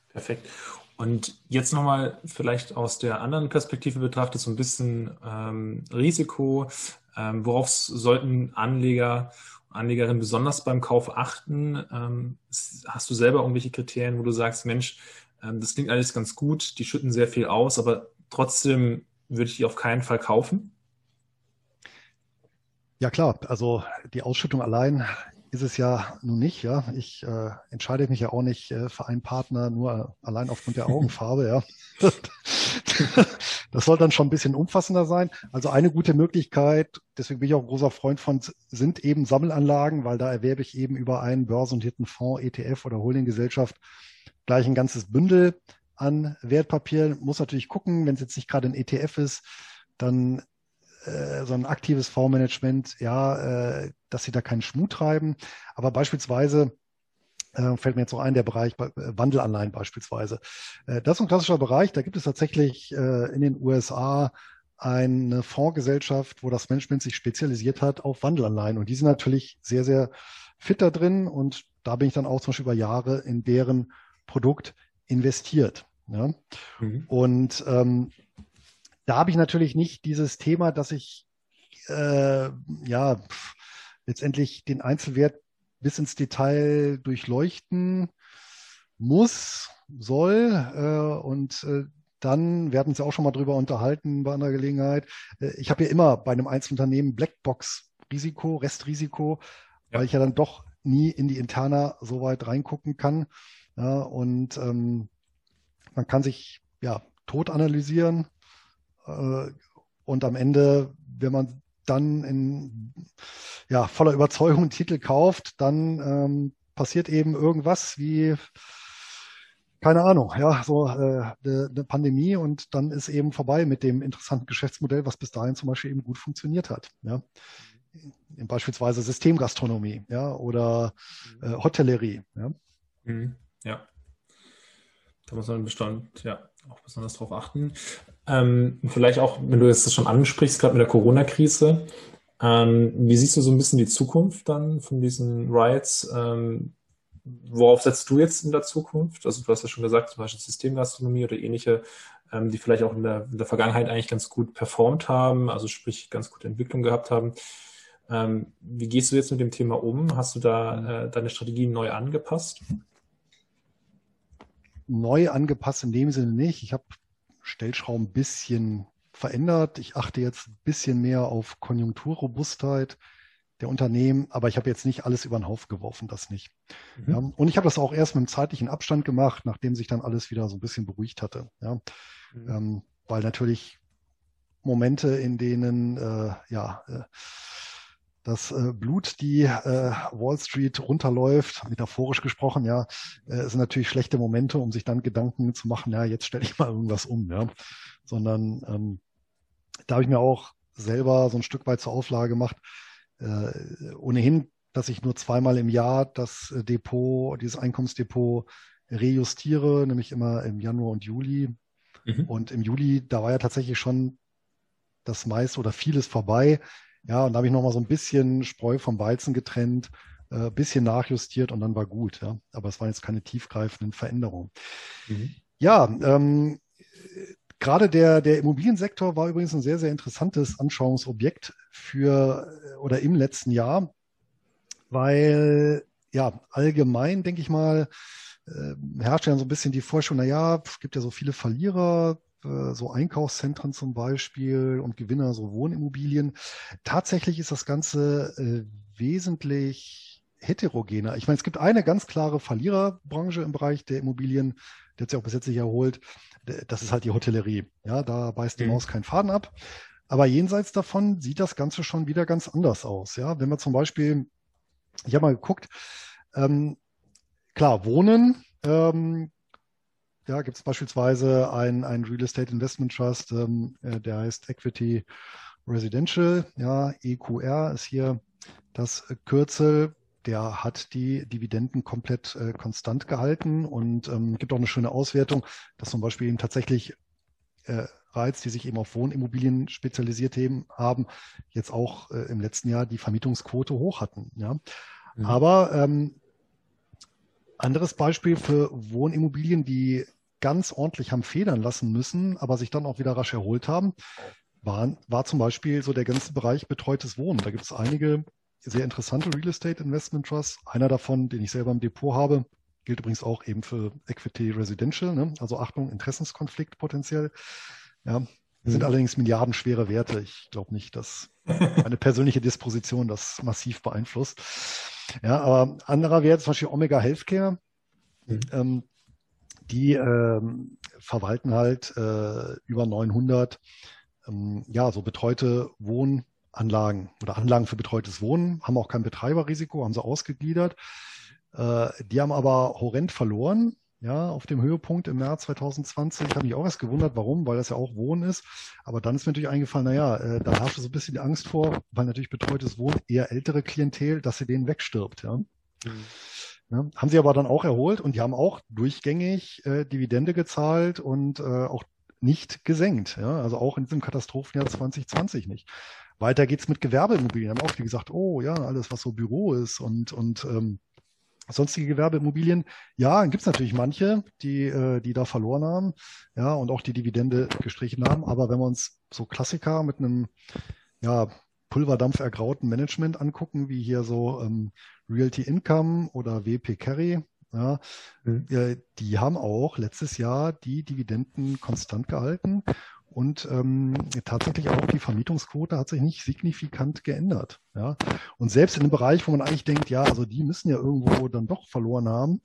Perfekt. Und jetzt nochmal vielleicht aus der anderen Perspektive betrachtet, so ein bisschen ähm, Risiko. Ähm, worauf sollten Anleger Anlegerinnen besonders beim Kauf achten? Ähm, hast du selber irgendwelche Kriterien, wo du sagst, Mensch, ähm, das klingt alles ganz gut, die schütten sehr viel aus, aber trotzdem würde ich die auf keinen Fall kaufen? Ja klar, also die Ausschüttung allein ist es ja nun nicht, ja. Ich äh, entscheide mich ja auch nicht äh, für einen Partner nur allein aufgrund der Augenfarbe, ja. das soll dann schon ein bisschen umfassender sein. Also eine gute Möglichkeit, deswegen bin ich auch ein großer Freund von, sind eben Sammelanlagen, weil da erwerbe ich eben über einen börsennotierten Fonds, ETF oder Holdinggesellschaft gleich ein ganzes Bündel an Wertpapieren. Muss natürlich gucken, wenn es jetzt nicht gerade ein ETF ist, dann äh, so ein aktives Fondsmanagement, ja, äh, dass sie da keinen Schmut treiben. Aber beispielsweise äh, fällt mir jetzt so ein, der Bereich äh, Wandelanleihen beispielsweise. Äh, das ist ein klassischer Bereich, da gibt es tatsächlich äh, in den USA eine Fondsgesellschaft, wo das Management sich spezialisiert hat auf Wandelanleihen. Und die sind natürlich sehr, sehr fit da drin. Und da bin ich dann auch zum Beispiel über Jahre in deren Produkt investiert. Ja? Mhm. Und ähm, da habe ich natürlich nicht dieses Thema, dass ich äh, ja pff, letztendlich den Einzelwert bis ins Detail durchleuchten muss, soll äh, und äh, dann, wir hatten uns ja auch schon mal drüber unterhalten bei einer Gelegenheit, äh, ich habe ja immer bei einem Einzelunternehmen Blackbox-Risiko, Restrisiko, ja. weil ich ja dann doch nie in die Interna so weit reingucken kann. Ja, und ähm, man kann sich ja tot analysieren, äh, und am Ende, wenn man dann in ja, voller Überzeugung einen Titel kauft, dann ähm, passiert eben irgendwas wie, keine Ahnung, ja, so äh, eine, Pandemie und dann ist eben vorbei mit dem interessanten Geschäftsmodell, was bis dahin zum Beispiel eben gut funktioniert hat. Ja. Beispielsweise Systemgastronomie, ja, oder äh, Hotellerie. Ja. Mhm. ja. Da muss man Bestand, ja, auch besonders darauf achten. Ähm, vielleicht auch, wenn du jetzt das schon ansprichst, gerade mit der Corona-Krise, ähm, wie siehst du so ein bisschen die Zukunft dann von diesen Riots? Ähm, worauf setzt du jetzt in der Zukunft? Also du hast ja schon gesagt, zum Beispiel Systemgastronomie oder ähnliche, ähm, die vielleicht auch in der, in der, Vergangenheit eigentlich ganz gut performt haben, also sprich ganz gute Entwicklung gehabt haben. Ähm, wie gehst du jetzt mit dem Thema um? Hast du da äh, deine Strategien neu angepasst? neu angepasst in dem Sinne nicht. Ich habe Stellschrauben ein bisschen verändert. Ich achte jetzt ein bisschen mehr auf Konjunkturrobustheit der Unternehmen, aber ich habe jetzt nicht alles über den Haufen geworfen, das nicht. Mhm. Ja, und ich habe das auch erst mit einem zeitlichen Abstand gemacht, nachdem sich dann alles wieder so ein bisschen beruhigt hatte. Ja, mhm. ähm, weil natürlich Momente, in denen äh, ja äh, das äh, Blut die äh, Wall Street runterläuft, metaphorisch gesprochen, ja, äh, sind natürlich schlechte Momente, um sich dann Gedanken zu machen, ja, jetzt stelle ich mal irgendwas um, ja. Sondern ähm, da habe ich mir auch selber so ein Stück weit zur Auflage gemacht, äh, ohnehin, dass ich nur zweimal im Jahr das Depot, dieses Einkommensdepot rejustiere, nämlich immer im Januar und Juli. Mhm. Und im Juli, da war ja tatsächlich schon das meiste oder vieles vorbei. Ja, und da habe ich nochmal so ein bisschen Spreu vom Weizen getrennt, äh, bisschen nachjustiert und dann war gut. Ja, aber es waren jetzt keine tiefgreifenden Veränderungen. Mhm. Ja, ähm, gerade der, der Immobiliensektor war übrigens ein sehr, sehr interessantes Anschauungsobjekt für oder im letzten Jahr, weil ja allgemein, denke ich mal, äh, herrscht ja so ein bisschen die Vorstellung, na ja, es gibt ja so viele Verlierer, äh, so Einkaufszentren zum Beispiel und Gewinner, so Wohnimmobilien. Tatsächlich ist das Ganze äh, wesentlich heterogener. Ich meine, es gibt eine ganz klare Verliererbranche im Bereich der Immobilien, der hat sich auch bis jetzt nicht erholt. Das ist halt die Hotellerie. Ja, da beißt die mhm. Maus keinen Faden ab. Aber jenseits davon sieht das Ganze schon wieder ganz anders aus. Ja, wenn wir zum Beispiel, ich habe mal geguckt, ähm, klar, Wohnen, ähm, ja, gibt es beispielsweise ein, ein Real Estate Investment Trust, ähm, äh, der heißt Equity Residential, ja, EQR ist hier das Kürzel. Der hat die Dividenden komplett äh, konstant gehalten und ähm, gibt auch eine schöne Auswertung, dass zum Beispiel eben tatsächlich äh, Reiz, die sich eben auf Wohnimmobilien spezialisiert haben, jetzt auch äh, im letzten Jahr die Vermietungsquote hoch hatten. Ja. Mhm. Aber ähm, anderes Beispiel für Wohnimmobilien, die ganz ordentlich haben federn lassen müssen, aber sich dann auch wieder rasch erholt haben, war, war zum Beispiel so der ganze Bereich betreutes Wohnen. Da gibt es einige sehr interessante Real Estate Investment Trusts. Einer davon, den ich selber im Depot habe, gilt übrigens auch eben für Equity Residential. Ne? Also Achtung, Interessenskonflikt potenziell. Ja, sind mhm. allerdings milliardenschwere Werte. Ich glaube nicht, dass eine persönliche Disposition das massiv beeinflusst. Ja, aber anderer Wert, zum Beispiel Omega Healthcare, mhm. ähm, die ähm, verwalten halt äh, über 900 ähm, ja, so betreute Wohnanlagen oder Anlagen für betreutes Wohnen, haben auch kein Betreiberrisiko, haben sie ausgegliedert. Äh, die haben aber horrend verloren, ja, auf dem Höhepunkt im März 2020. Ich habe mich auch erst gewundert, warum, weil das ja auch Wohnen ist. Aber dann ist mir natürlich eingefallen, naja, äh, da herrscht so ein bisschen die Angst vor, weil natürlich betreutes Wohnen eher ältere Klientel, dass sie denen wegstirbt, ja. Mhm. Ja, haben sie aber dann auch erholt und die haben auch durchgängig äh, Dividende gezahlt und äh, auch nicht gesenkt. Ja? Also auch in diesem Katastrophenjahr 2020 nicht. Weiter geht's mit Gewerbeimmobilien. Haben auch die gesagt, oh ja, alles, was so Büro ist und, und ähm, sonstige Gewerbeimmobilien. Ja, dann gibt's natürlich manche, die, äh, die da verloren haben, ja, und auch die Dividende gestrichen haben. Aber wenn wir uns so Klassiker mit einem ja, Pulverdampf ergrauten Management angucken, wie hier so ähm, Realty Income oder WP Carry, ja, mhm. die haben auch letztes Jahr die Dividenden konstant gehalten und ähm, tatsächlich auch die Vermietungsquote hat sich nicht signifikant geändert. Ja. Und selbst in einem Bereich, wo man eigentlich denkt, ja, also die müssen ja irgendwo dann doch verloren haben,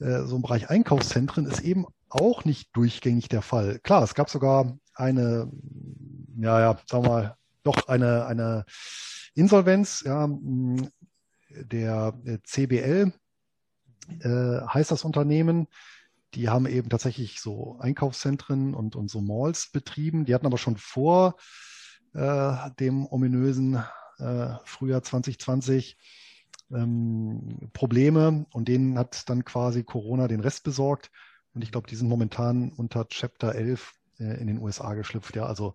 äh, so im Bereich Einkaufszentren ist eben auch nicht durchgängig der Fall. Klar, es gab sogar eine, ja, ja, sagen wir mal, doch eine, eine Insolvenz, ja, der CBL äh, heißt das Unternehmen. Die haben eben tatsächlich so Einkaufszentren und, und so Malls betrieben. Die hatten aber schon vor äh, dem ominösen äh, Frühjahr 2020 ähm, Probleme und denen hat dann quasi Corona den Rest besorgt. Und ich glaube, die sind momentan unter Chapter 11 äh, in den USA geschlüpft. Ja, also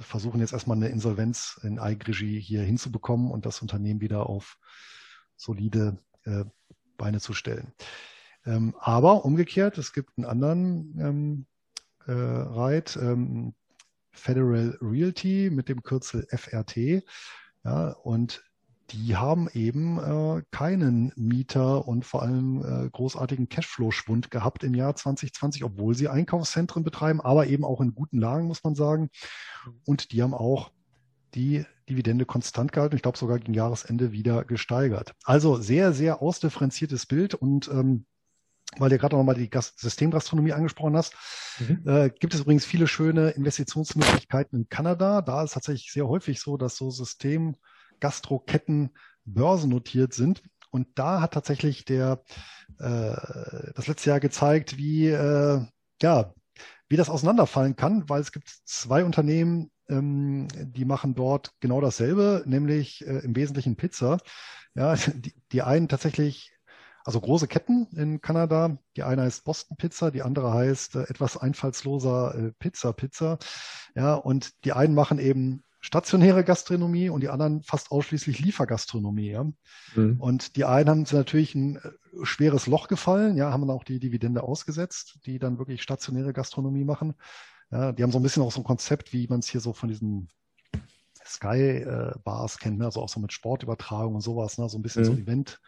versuchen jetzt erstmal eine Insolvenz in Eigenregie hier hinzubekommen und das Unternehmen wieder auf solide äh, Beine zu stellen. Ähm, aber umgekehrt, es gibt einen anderen ähm, äh, Reit, ähm, Federal Realty mit dem Kürzel FRT. Ja, und die haben eben äh, keinen Mieter und vor allem äh, großartigen Cashflow-Schwund gehabt im Jahr 2020, obwohl sie Einkaufszentren betreiben, aber eben auch in guten Lagen, muss man sagen. Und die haben auch die Dividende konstant gehalten. Ich glaube sogar gegen Jahresende wieder gesteigert. Also sehr, sehr ausdifferenziertes Bild und ähm, weil du gerade nochmal die Gast Systemgastronomie angesprochen hast, mhm. äh, gibt es übrigens viele schöne Investitionsmöglichkeiten in Kanada. Da ist tatsächlich sehr häufig so, dass so Systemgastroketten börsennotiert sind. Und da hat tatsächlich der äh, das letzte Jahr gezeigt, wie äh, ja wie das auseinanderfallen kann, weil es gibt zwei Unternehmen, ähm, die machen dort genau dasselbe, nämlich äh, im Wesentlichen Pizza. Ja, die, die einen tatsächlich, also große Ketten in Kanada. Die eine heißt Boston Pizza, die andere heißt äh, etwas einfallsloser äh, Pizza Pizza. Ja, und die einen machen eben stationäre Gastronomie und die anderen fast ausschließlich Liefergastronomie. Ja? Mhm. Und die einen haben natürlich ein äh, schweres Loch gefallen, ja, haben dann auch die Dividende ausgesetzt, die dann wirklich stationäre Gastronomie machen. Ja, die haben so ein bisschen auch so ein Konzept, wie man es hier so von diesen Sky-Bars äh, kennt, ne? also auch so mit Sportübertragung und sowas, ne? so ein bisschen mhm. so Event.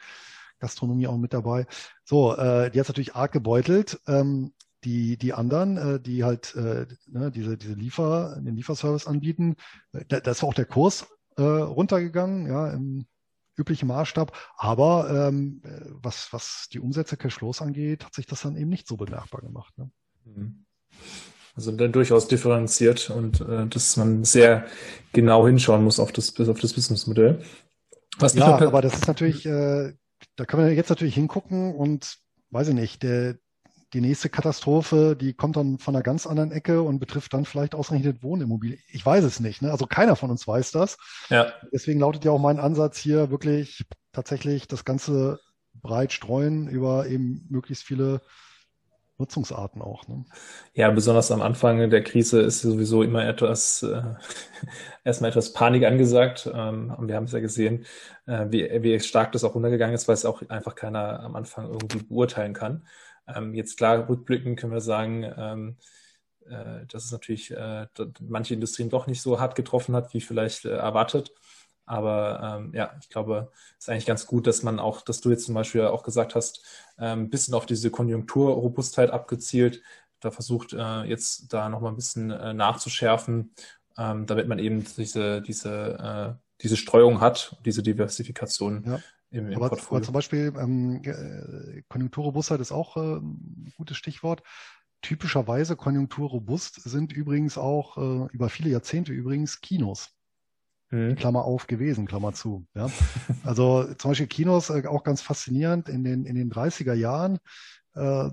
Gastronomie auch mit dabei. So, äh, die hat natürlich arg gebeutelt. Ähm, die, die anderen, äh, die halt äh, ne, diese, diese Liefer, den Lieferservice anbieten, äh, da, da ist auch der Kurs äh, runtergegangen, ja, im üblichen Maßstab. Aber ähm, was, was die Umsätze Cashflows angeht, hat sich das dann eben nicht so bemerkbar gemacht. Ne? Mhm. Also dann durchaus differenziert und äh, dass man sehr genau hinschauen muss auf das, auf das Businessmodell. Was ja, aber das ist natürlich, äh, da können wir jetzt natürlich hingucken und weiß ich nicht, der, die nächste Katastrophe, die kommt dann von einer ganz anderen Ecke und betrifft dann vielleicht ausgerechnet Wohnimmobilien. Ich weiß es nicht. Ne? Also keiner von uns weiß das. Ja. Deswegen lautet ja auch mein Ansatz hier wirklich tatsächlich das Ganze breit streuen über eben möglichst viele Nutzungsarten auch. Ne? Ja, besonders am Anfang der Krise ist sowieso immer etwas, äh, erstmal etwas Panik angesagt. Ähm, wir haben es ja gesehen, äh, wie, wie stark das auch runtergegangen ist, weil es auch einfach keiner am Anfang irgendwie beurteilen kann. Ähm, jetzt klar, rückblickend können wir sagen, ähm, äh, dass es natürlich äh, manche Industrien doch nicht so hart getroffen hat, wie vielleicht äh, erwartet. Aber ähm, ja, ich glaube, es ist eigentlich ganz gut, dass man auch, dass du jetzt zum Beispiel auch gesagt hast, ein ähm, bisschen auf diese Konjunkturrobustheit abgezielt, da versucht äh, jetzt da nochmal ein bisschen äh, nachzuschärfen, ähm, damit man eben diese, diese, äh, diese Streuung hat, diese Diversifikation ja. Im, im aber, aber zum Beispiel ähm, äh, Konjunkturrobustheit ist auch äh, ein gutes Stichwort. Typischerweise konjunkturrobust sind übrigens auch äh, über viele Jahrzehnte übrigens Kinos. Mhm. Klammer auf gewesen, Klammer zu. Ja. Also zum Beispiel Kinos äh, auch ganz faszinierend in den, in den 30er Jahren äh,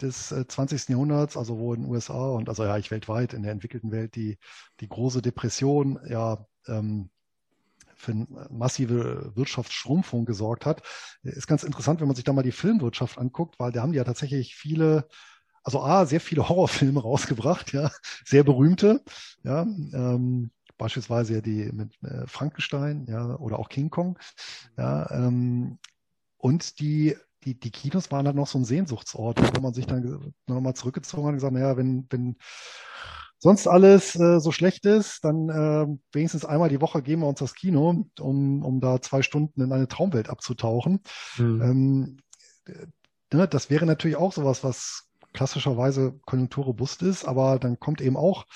des 20. Äh, Jahrhunderts, also wo in den USA und also ja, ich weltweit in der entwickelten Welt die, die große Depression ja ähm, für eine massive Wirtschaftsschrumpfung gesorgt hat. Ist ganz interessant, wenn man sich da mal die Filmwirtschaft anguckt, weil da haben die ja tatsächlich viele, also A, sehr viele Horrorfilme rausgebracht, ja, sehr berühmte, ja, ähm, beispielsweise ja die mit äh, Frankenstein, ja, oder auch King Kong, ja, ähm, und die die, die Kinos waren halt noch so ein Sehnsuchtsort, wo man sich dann nochmal zurückgezogen hat und gesagt, naja, wenn, wenn sonst alles äh, so schlecht ist, dann äh, wenigstens einmal die Woche gehen wir uns das Kino, um, um da zwei Stunden in eine Traumwelt abzutauchen. Mhm. Ähm, ne, das wäre natürlich auch sowas, was klassischerweise konjunkturrobust ist, aber dann kommt eben auch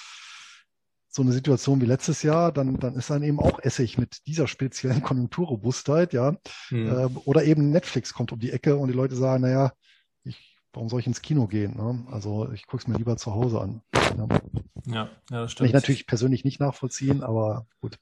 so eine Situation wie letztes Jahr, dann, dann ist dann eben auch Essig mit dieser speziellen Konjunkturrobustheit, ja. Mhm. Ähm, oder eben Netflix kommt um die Ecke und die Leute sagen, naja, warum soll ich ins Kino gehen? Ne? Also ich gucke es mir lieber zu Hause an. Ja, ja, ja das stimmt. Kann ich natürlich persönlich nicht nachvollziehen, aber gut.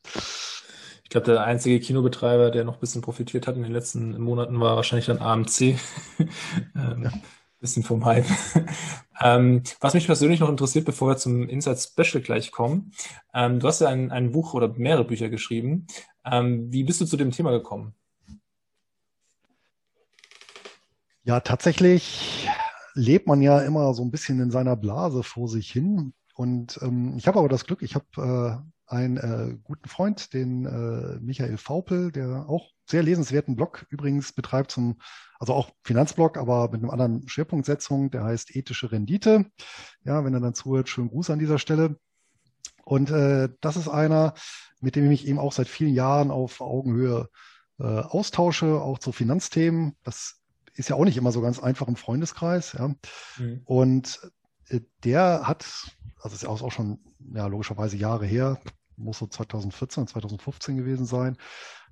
Ich glaube, der einzige Kinobetreiber, der noch ein bisschen profitiert hat in den letzten Monaten, war wahrscheinlich dann AMC. ähm, ja. Bisschen vom Hype. ähm, was mich persönlich noch interessiert, bevor wir zum Inside Special gleich kommen, ähm, du hast ja ein, ein Buch oder mehrere Bücher geschrieben. Ähm, wie bist du zu dem Thema gekommen? Ja, tatsächlich lebt man ja immer so ein bisschen in seiner Blase vor sich hin. Und ähm, ich habe aber das Glück, ich habe äh, einen äh, guten Freund, den äh, Michael Faupel, der auch sehr lesenswerten Blog übrigens betreibt zum, also auch Finanzblog, aber mit einem anderen Schwerpunktsetzung, der heißt ethische Rendite. Ja, wenn er dann zuhört, schönen Gruß an dieser Stelle. Und äh, das ist einer, mit dem ich mich eben auch seit vielen Jahren auf Augenhöhe äh, austausche, auch zu Finanzthemen. Das ist ja auch nicht immer so ganz einfach im Freundeskreis. Ja. Mhm. Und äh, der hat, also ist ja auch schon ja, logischerweise Jahre her, muss so 2014, 2015 gewesen sein,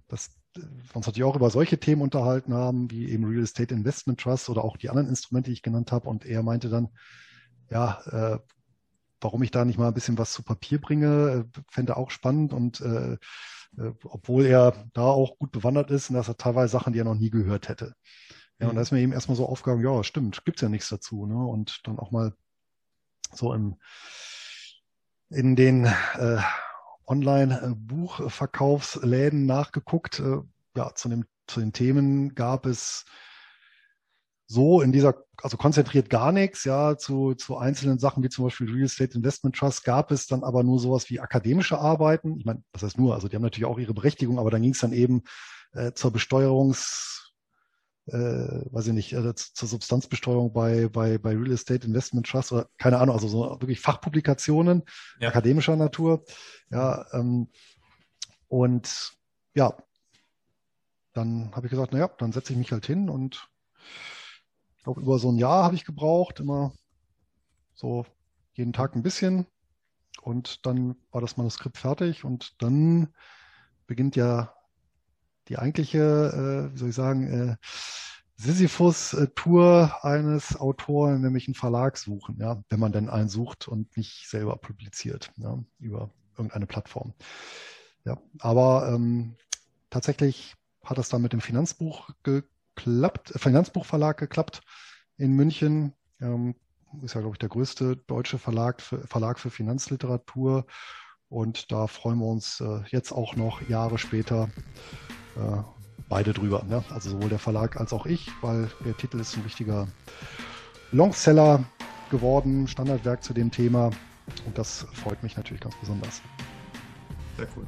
dass wir uns natürlich auch über solche Themen unterhalten haben, wie eben Real Estate Investment Trust oder auch die anderen Instrumente, die ich genannt habe. Und er meinte dann, ja, äh, warum ich da nicht mal ein bisschen was zu Papier bringe, äh, fände er auch spannend und äh, äh, obwohl er da auch gut bewandert ist und dass er teilweise Sachen, die er noch nie gehört hätte. Ja, und da ist mir eben erstmal so aufgegangen, ja, stimmt, gibt's ja nichts dazu. Ne? Und dann auch mal so im, in den äh, Online-Buchverkaufsläden nachgeguckt. Äh, ja, zu, dem, zu den Themen gab es so in dieser, also konzentriert gar nichts, ja, zu, zu einzelnen Sachen wie zum Beispiel Real Estate Investment Trust gab es dann aber nur sowas wie akademische Arbeiten. Ich meine, das heißt nur, also die haben natürlich auch ihre Berechtigung, aber dann ging es dann eben äh, zur Besteuerungs- äh, weiß ich nicht, äh, zur Substanzbesteuerung bei, bei, bei Real Estate Investment Trust oder keine Ahnung, also so wirklich Fachpublikationen ja. akademischer Natur. Ja, ähm, und ja, dann habe ich gesagt, naja, dann setze ich mich halt hin und ich glaube, über so ein Jahr habe ich gebraucht, immer so jeden Tag ein bisschen. Und dann war das Manuskript fertig und dann beginnt ja die eigentliche, äh, wie soll ich sagen, äh, Sisyphus-Tour eines Autoren, nämlich einen Verlag suchen, ja, wenn man denn einen sucht und nicht selber publiziert, ja, über irgendeine Plattform. Ja, aber ähm, tatsächlich hat es dann mit dem Finanzbuch geklappt, äh, Finanzbuchverlag geklappt in München. Ähm, ist ja, glaube ich, der größte deutsche Verlag für, Verlag für Finanzliteratur. Und da freuen wir uns äh, jetzt auch noch Jahre später äh, beide drüber. Ne? Also sowohl der Verlag als auch ich, weil der Titel ist ein richtiger Longseller geworden, Standardwerk zu dem Thema. Und das freut mich natürlich ganz besonders. Sehr cool.